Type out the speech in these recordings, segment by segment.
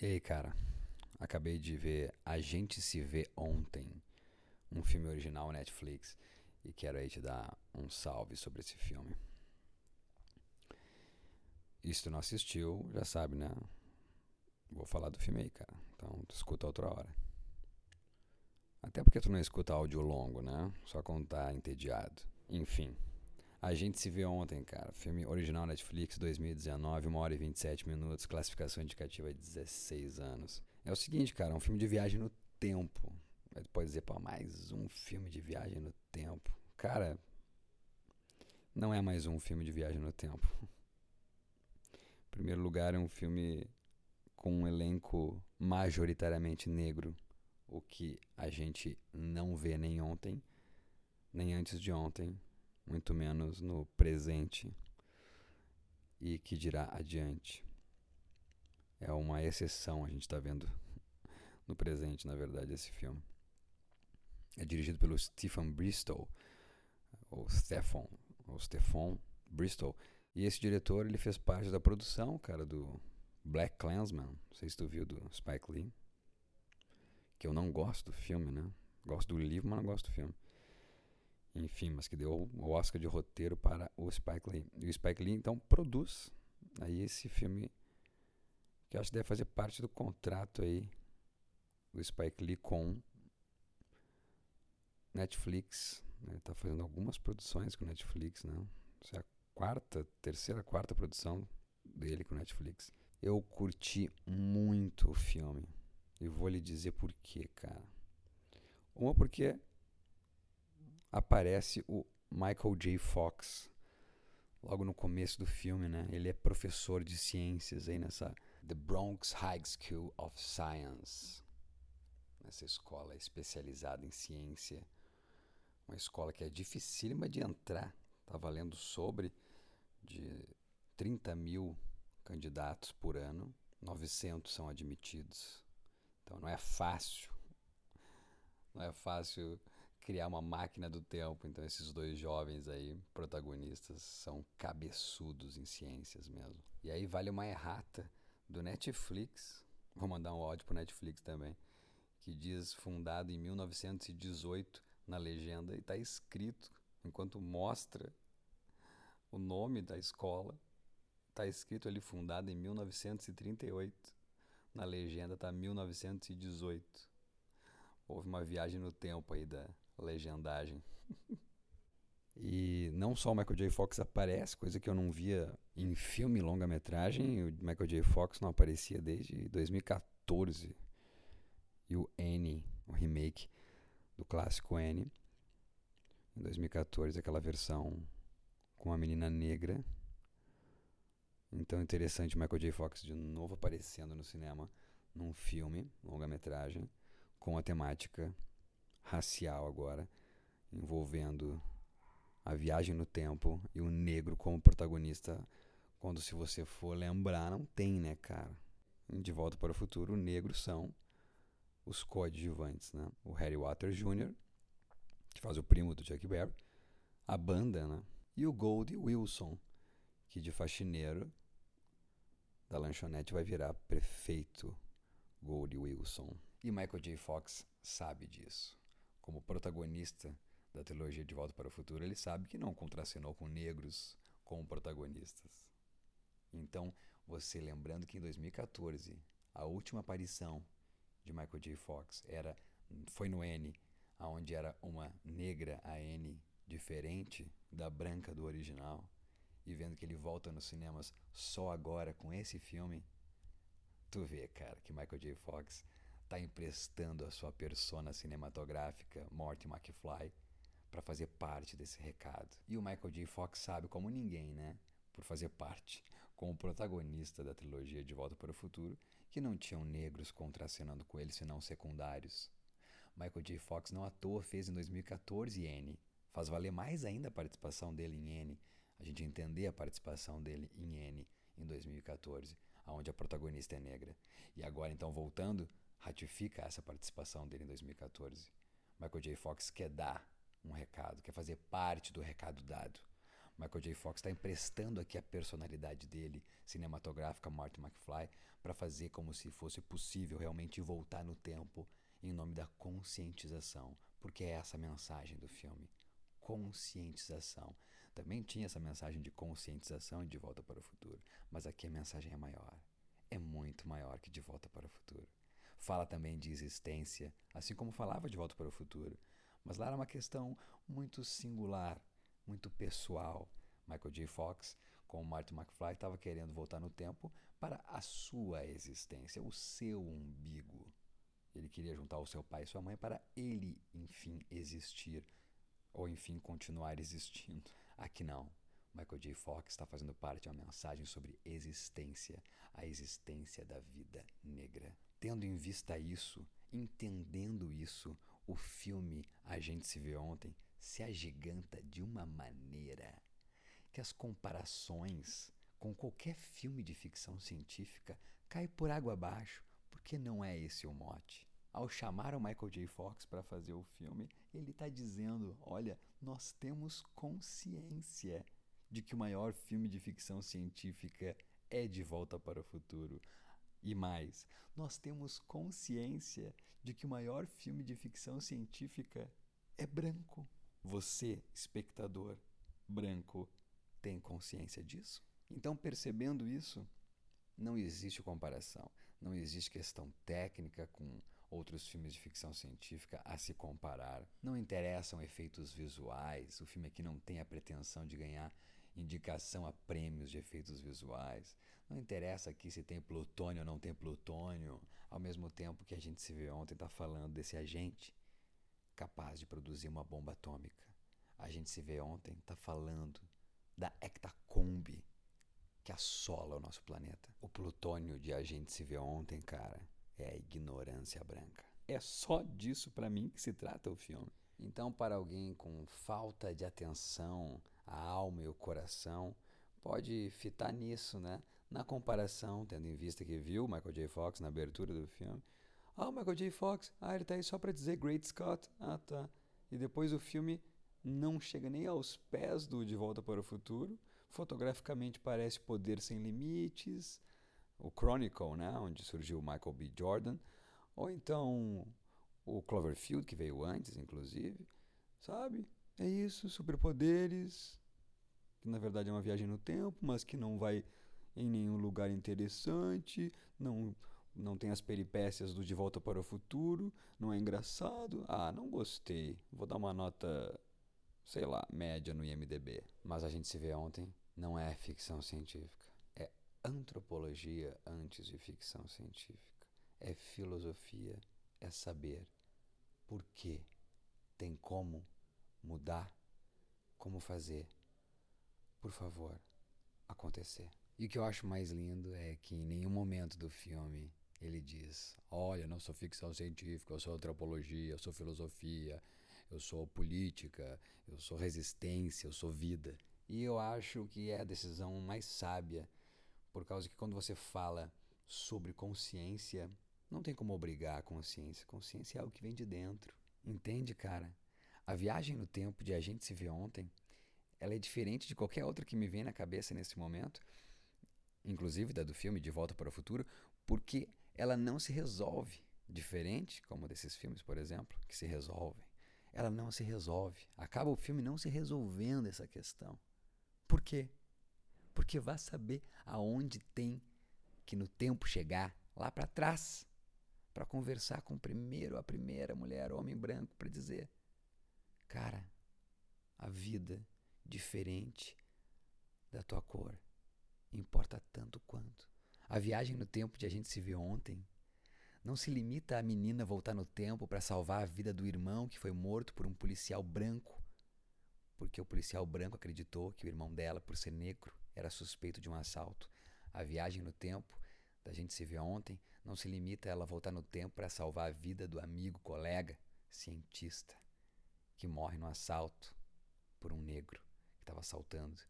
E aí, cara? Acabei de ver A Gente Se Vê Ontem, um filme original Netflix, e quero aí te dar um salve sobre esse filme. E se tu não assistiu, já sabe, né? Vou falar do filme aí, cara. Então, tu escuta outra hora. Até porque tu não escuta áudio longo, né? Só quando tá entediado. Enfim. A gente se vê ontem, cara. Filme original Netflix 2019, 1 hora e 27 minutos, classificação indicativa de 16 anos. É o seguinte, cara, é um filme de viagem no tempo. Mas pode dizer, pô, mais um filme de viagem no tempo. Cara, não é mais um filme de viagem no tempo. Em primeiro lugar, é um filme com um elenco majoritariamente negro, o que a gente não vê nem ontem, nem antes de ontem, muito menos no presente e que dirá adiante. É uma exceção, a gente está vendo no presente, na verdade, esse filme. É dirigido pelo Stephen Bristol, ou Stefan, ou Stefan Bristol. E esse diretor, ele fez parte da produção, cara, do Black Clansman. Não sei se tu viu do Spike Lee. Que eu não gosto do filme, né? Gosto do livro, mas não gosto do filme enfim, mas que deu o Oscar de roteiro para o Spike Lee. E o Spike Lee então produz aí esse filme que acho que deve fazer parte do contrato aí do Spike Lee com Netflix. Ele né? está fazendo algumas produções com Netflix, né? Essa é a quarta, terceira, quarta produção dele com Netflix. Eu curti muito o filme. E vou lhe dizer por quê, cara. Uma porque aparece o Michael J. Fox logo no começo do filme, né? Ele é professor de ciências aí nessa The Bronx High School of Science, nessa escola especializada em ciência, uma escola que é dificílima de entrar. Estava lendo sobre de 30 mil candidatos por ano, 900 são admitidos. Então não é fácil, não é fácil criar uma máquina do tempo. Então esses dois jovens aí, protagonistas, são cabeçudos em ciências mesmo. E aí vale uma errata do Netflix. Vou mandar um áudio pro Netflix também, que diz fundado em 1918 na legenda e está escrito enquanto mostra o nome da escola, está escrito ali fundada em 1938. Na legenda está 1918. Houve uma viagem no tempo aí da, legendagem. e não só o Michael J. Fox aparece, coisa que eu não via em filme longa-metragem, o Michael J. Fox não aparecia desde 2014. E o N, o remake do clássico N, em 2014, aquela versão com a menina negra. Então interessante Michael J. Fox de novo aparecendo no cinema num filme, longa-metragem, com a temática racial agora, envolvendo a viagem no tempo e o negro como protagonista. Quando, se você for lembrar, não tem, né, cara? De Volta para o Futuro, negros são os coadjuvantes, né? O Harry Waters Jr., que faz o primo do Chuck Berry, a banda, né? E o Goldie Wilson, que de faxineiro da lanchonete vai virar prefeito Goldie Wilson. E Michael J. Fox sabe disso como protagonista da trilogia De Volta para o Futuro, ele sabe que não contracenou com negros como protagonistas. Então, você lembrando que em 2014, a última aparição de Michael J. Fox era foi no N, aonde era uma negra a N diferente da branca do original, e vendo que ele volta nos cinemas só agora com esse filme, tu vê, cara, que Michael J. Fox está emprestando a sua persona cinematográfica, Morty McFly, para fazer parte desse recado. E o Michael J. Fox sabe como ninguém, né? Por fazer parte, como protagonista da trilogia De Volta para o Futuro, que não tinham negros contracenando com ele, senão secundários. Michael J. Fox não à toa fez em 2014 N. Faz valer mais ainda a participação dele em N, a gente entender a participação dele em N em 2014, onde a protagonista é negra. E agora, então, voltando, ratifica essa participação dele em 2014. Michael J. Fox quer dar um recado, quer fazer parte do recado dado. Michael J. Fox está emprestando aqui a personalidade dele, cinematográfica, Marty McFly, para fazer como se fosse possível realmente voltar no tempo em nome da conscientização, porque é essa a mensagem do filme. Conscientização. Também tinha essa mensagem de conscientização de volta para o futuro, mas aqui a mensagem é maior. É muito maior que de volta para o futuro. Fala também de existência, assim como falava de volta para o futuro, mas lá era uma questão muito singular, muito pessoal. Michael J. Fox, com Martin McFly, estava querendo voltar no tempo para a sua existência, o seu umbigo. Ele queria juntar o seu pai e sua mãe para ele, enfim, existir, ou enfim, continuar existindo. Aqui não. Michael J. Fox está fazendo parte de uma mensagem sobre existência, a existência da vida negra. Tendo em vista isso, entendendo isso, o filme A Gente Se Vê Ontem se agiganta de uma maneira que as comparações com qualquer filme de ficção científica caem por água abaixo, porque não é esse o mote. Ao chamar o Michael J. Fox para fazer o filme, ele está dizendo: olha, nós temos consciência de que o maior filme de ficção científica é De Volta para o Futuro. E mais, nós temos consciência de que o maior filme de ficção científica é branco. Você, espectador branco, tem consciência disso? Então, percebendo isso, não existe comparação, não existe questão técnica com outros filmes de ficção científica a se comparar. Não interessam efeitos visuais, o filme aqui não tem a pretensão de ganhar indicação a prêmios de efeitos visuais. Não interessa aqui se tem plutônio ou não tem plutônio, ao mesmo tempo que a gente se vê ontem está falando desse agente capaz de produzir uma bomba atômica. A gente se vê ontem está falando da hectacombe que assola o nosso planeta. O plutônio de a gente se vê ontem, cara, é a ignorância branca. É só disso para mim que se trata o filme. Então, para alguém com falta de atenção à alma e o coração, pode fitar nisso, né? Na comparação, tendo em vista que viu Michael J. Fox na abertura do filme. Ah, o Michael J. Fox, ah, ele tá aí só para dizer Great Scott. Ah, tá. E depois o filme não chega nem aos pés do De Volta para o Futuro. Fotograficamente parece Poder Sem Limites, o Chronicle, né, onde surgiu Michael B. Jordan, ou então o Cloverfield, que veio antes, inclusive, sabe? É isso, superpoderes, que na verdade é uma viagem no tempo, mas que não vai em nenhum lugar interessante, não não tem as peripécias do De Volta para o Futuro, não é engraçado. Ah, não gostei. Vou dar uma nota, sei lá, média no IMDb. Mas a gente se vê ontem, não é ficção científica. É antropologia antes de ficção científica. É filosofia, é saber. Por quê? Tem como mudar? Como fazer? Por favor, acontecer. E o que eu acho mais lindo é que em nenhum momento do filme ele diz: Olha, não sou ficção científica, eu sou antropologia, eu sou filosofia, eu sou política, eu sou resistência, eu sou vida. E eu acho que é a decisão mais sábia, por causa que quando você fala sobre consciência, não tem como obrigar a consciência. Consciência é algo que vem de dentro. Entende, cara? A viagem no tempo de A Gente Se Vê Ontem, ela é diferente de qualquer outra que me vem na cabeça nesse momento, inclusive da do filme De Volta para o Futuro, porque ela não se resolve. Diferente, como desses filmes, por exemplo, que se resolvem. Ela não se resolve. Acaba o filme não se resolvendo essa questão. Por quê? Porque vá saber aonde tem que no tempo chegar, lá para trás para conversar com o primeiro, a primeira mulher, homem branco, para dizer: Cara, a vida diferente da tua cor importa tanto quanto. A viagem no tempo de a gente se ver ontem não se limita a menina voltar no tempo para salvar a vida do irmão que foi morto por um policial branco, porque o policial branco acreditou que o irmão dela, por ser negro, era suspeito de um assalto. A viagem no tempo da gente se vê ontem não se limita a ela voltar no tempo para salvar a vida do amigo, colega, cientista, que morre no assalto por um negro que estava assaltando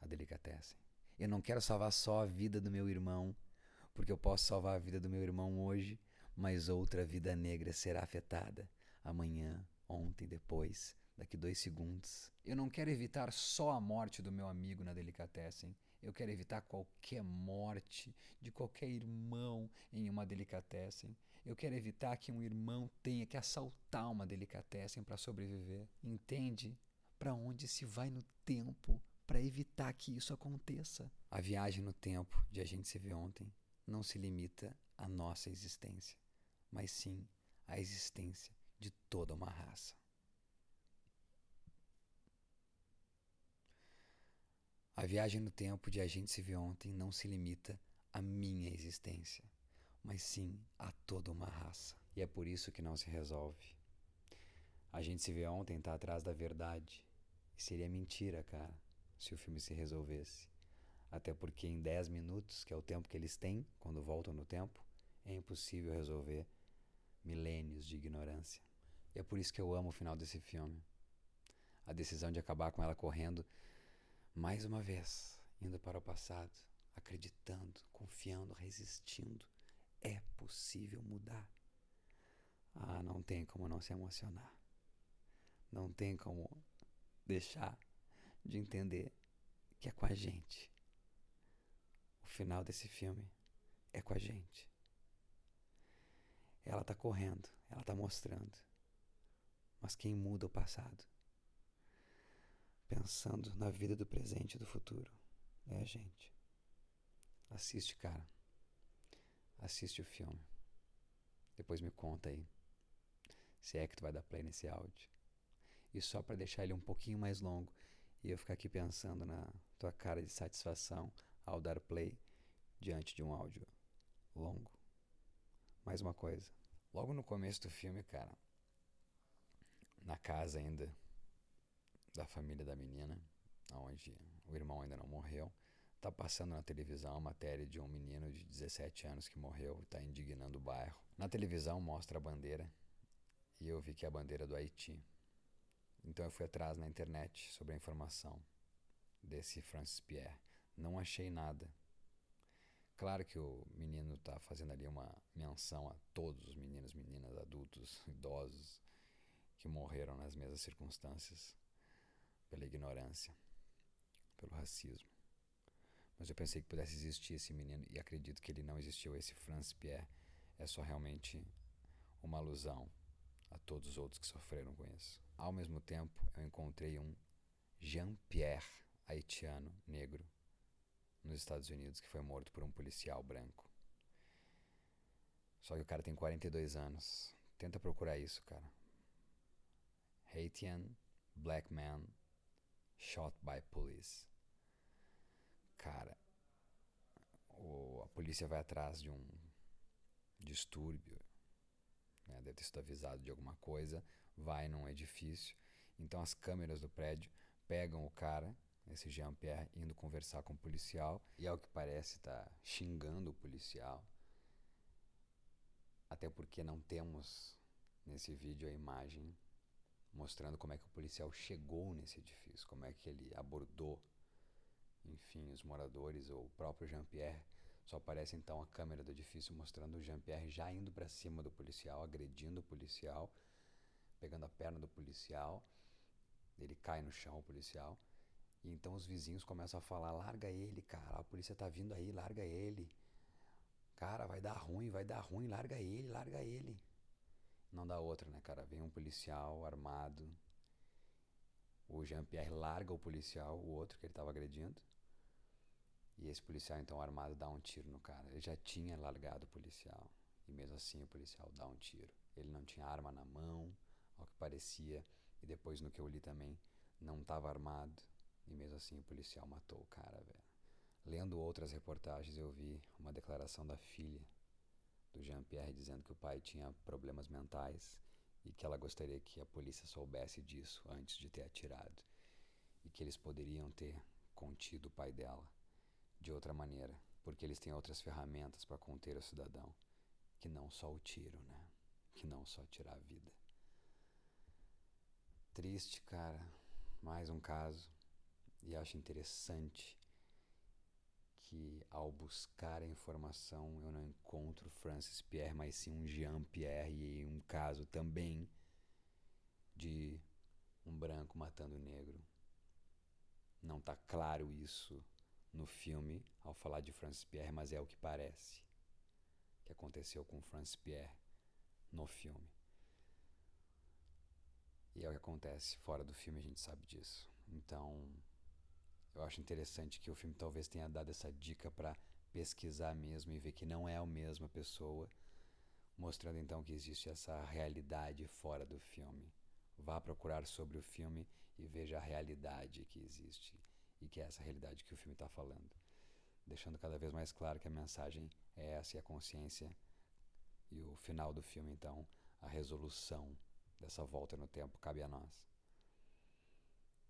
a delicatessen. Eu não quero salvar só a vida do meu irmão, porque eu posso salvar a vida do meu irmão hoje, mas outra vida negra será afetada amanhã, ontem, depois, daqui dois segundos. Eu não quero evitar só a morte do meu amigo na delicatessen. Eu quero evitar qualquer morte de qualquer irmão em uma delicatessen. Eu quero evitar que um irmão tenha que assaltar uma delicatessen para sobreviver. Entende? Para onde se vai no tempo para evitar que isso aconteça? A viagem no tempo de a gente se ver ontem não se limita à nossa existência, mas sim à existência de toda uma raça. A viagem no tempo de a gente se ver ontem não se limita à minha existência, mas sim a toda uma raça. E é por isso que não se resolve. A gente se vê ontem está atrás da verdade. E seria mentira, cara, se o filme se resolvesse. Até porque em 10 minutos, que é o tempo que eles têm quando voltam no tempo, é impossível resolver milênios de ignorância. E é por isso que eu amo o final desse filme. A decisão de acabar com ela correndo mais uma vez, indo para o passado, acreditando, confiando, resistindo. É possível mudar. Ah, não tem como não se emocionar. Não tem como deixar de entender que é com a gente. O final desse filme é com a gente. Ela está correndo, ela está mostrando. Mas quem muda o passado pensando na vida do presente e do futuro. É a gente. Assiste, cara. Assiste o filme. Depois me conta aí. Se é que tu vai dar play nesse áudio. E só para deixar ele um pouquinho mais longo e eu ficar aqui pensando na tua cara de satisfação ao dar play diante de um áudio longo. Mais uma coisa. Logo no começo do filme, cara, na casa ainda da família da menina, onde o irmão ainda não morreu. Tá passando na televisão a matéria de um menino de 17 anos que morreu e está indignando o bairro. Na televisão mostra a bandeira e eu vi que é a bandeira do Haiti. Então eu fui atrás na internet sobre a informação desse Francis Pierre. Não achei nada. Claro que o menino está fazendo ali uma menção a todos os meninos, meninas, adultos, idosos que morreram nas mesmas circunstâncias pela ignorância, pelo racismo. Mas eu pensei que pudesse existir esse menino e acredito que ele não existiu. Esse Franz Pierre é só realmente uma alusão a todos os outros que sofreram com isso. Ao mesmo tempo, eu encontrei um Jean-Pierre haitiano negro nos Estados Unidos que foi morto por um policial branco. Só que o cara tem 42 anos. Tenta procurar isso, cara. Haitian Black Man Shot by Police. Cara, a polícia vai atrás de um distúrbio, né? deve ter sido avisado de alguma coisa, vai num edifício. Então as câmeras do prédio pegam o cara, esse Jean-Pierre, indo conversar com o policial e, ao que parece, está xingando o policial. Até porque não temos nesse vídeo a imagem mostrando como é que o policial chegou nesse edifício, como é que ele abordou, enfim, os moradores ou o próprio Jean-Pierre. Só aparece então a câmera do edifício mostrando o Jean-Pierre já indo para cima do policial, agredindo o policial, pegando a perna do policial. Ele cai no chão, o policial. E então os vizinhos começam a falar: larga ele, cara, a polícia tá vindo aí, larga ele. Cara, vai dar ruim, vai dar ruim, larga ele, larga ele. Não dá outra, né, cara? Vem um policial armado. O Jean-Pierre larga o policial, o outro que ele estava agredindo. E esse policial, então, armado, dá um tiro no cara. Ele já tinha largado o policial. E mesmo assim, o policial dá um tiro. Ele não tinha arma na mão, ao que parecia. E depois, no que eu li também, não estava armado. E mesmo assim, o policial matou o cara, velho. Lendo outras reportagens, eu vi uma declaração da filha do Jean-Pierre dizendo que o pai tinha problemas mentais e que ela gostaria que a polícia soubesse disso antes de ter atirado e que eles poderiam ter contido o pai dela de outra maneira, porque eles têm outras ferramentas para conter o cidadão, que não só o tiro, né? Que não só tirar a vida. Triste, cara. Mais um caso. E acho interessante que ao buscar a informação eu não encontro Francis Pierre, mas sim um Jean Pierre e um caso também de um branco matando um negro. Não tá claro isso no filme ao falar de Francis Pierre, mas é o que parece que aconteceu com Francis Pierre no filme. E é o que acontece fora do filme, a gente sabe disso. Então, eu acho interessante que o filme talvez tenha dado essa dica para pesquisar mesmo e ver que não é a mesma pessoa, mostrando então que existe essa realidade fora do filme. Vá procurar sobre o filme e veja a realidade que existe e que é essa realidade que o filme está falando. Deixando cada vez mais claro que a mensagem é essa e a consciência. E o final do filme, então, a resolução dessa volta no tempo cabe a nós.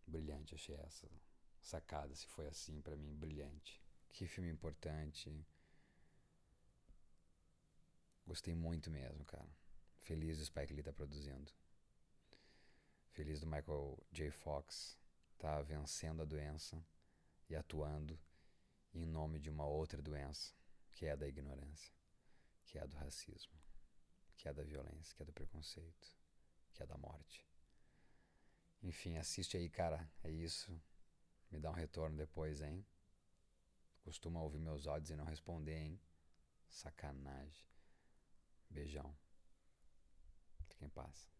Brilhante, achei essa sacada, se foi assim, para mim, brilhante. Que filme importante. Gostei muito mesmo, cara. Feliz do Spike Lee tá produzindo. Feliz do Michael J. Fox tá vencendo a doença e atuando em nome de uma outra doença, que é a da ignorância, que é a do racismo, que é a da violência, que é do preconceito, que é da morte. Enfim, assiste aí, cara. É isso. Me dá um retorno depois, hein? Costuma ouvir meus áudios e não responder, hein? Sacanagem. Beijão. Fique em paz.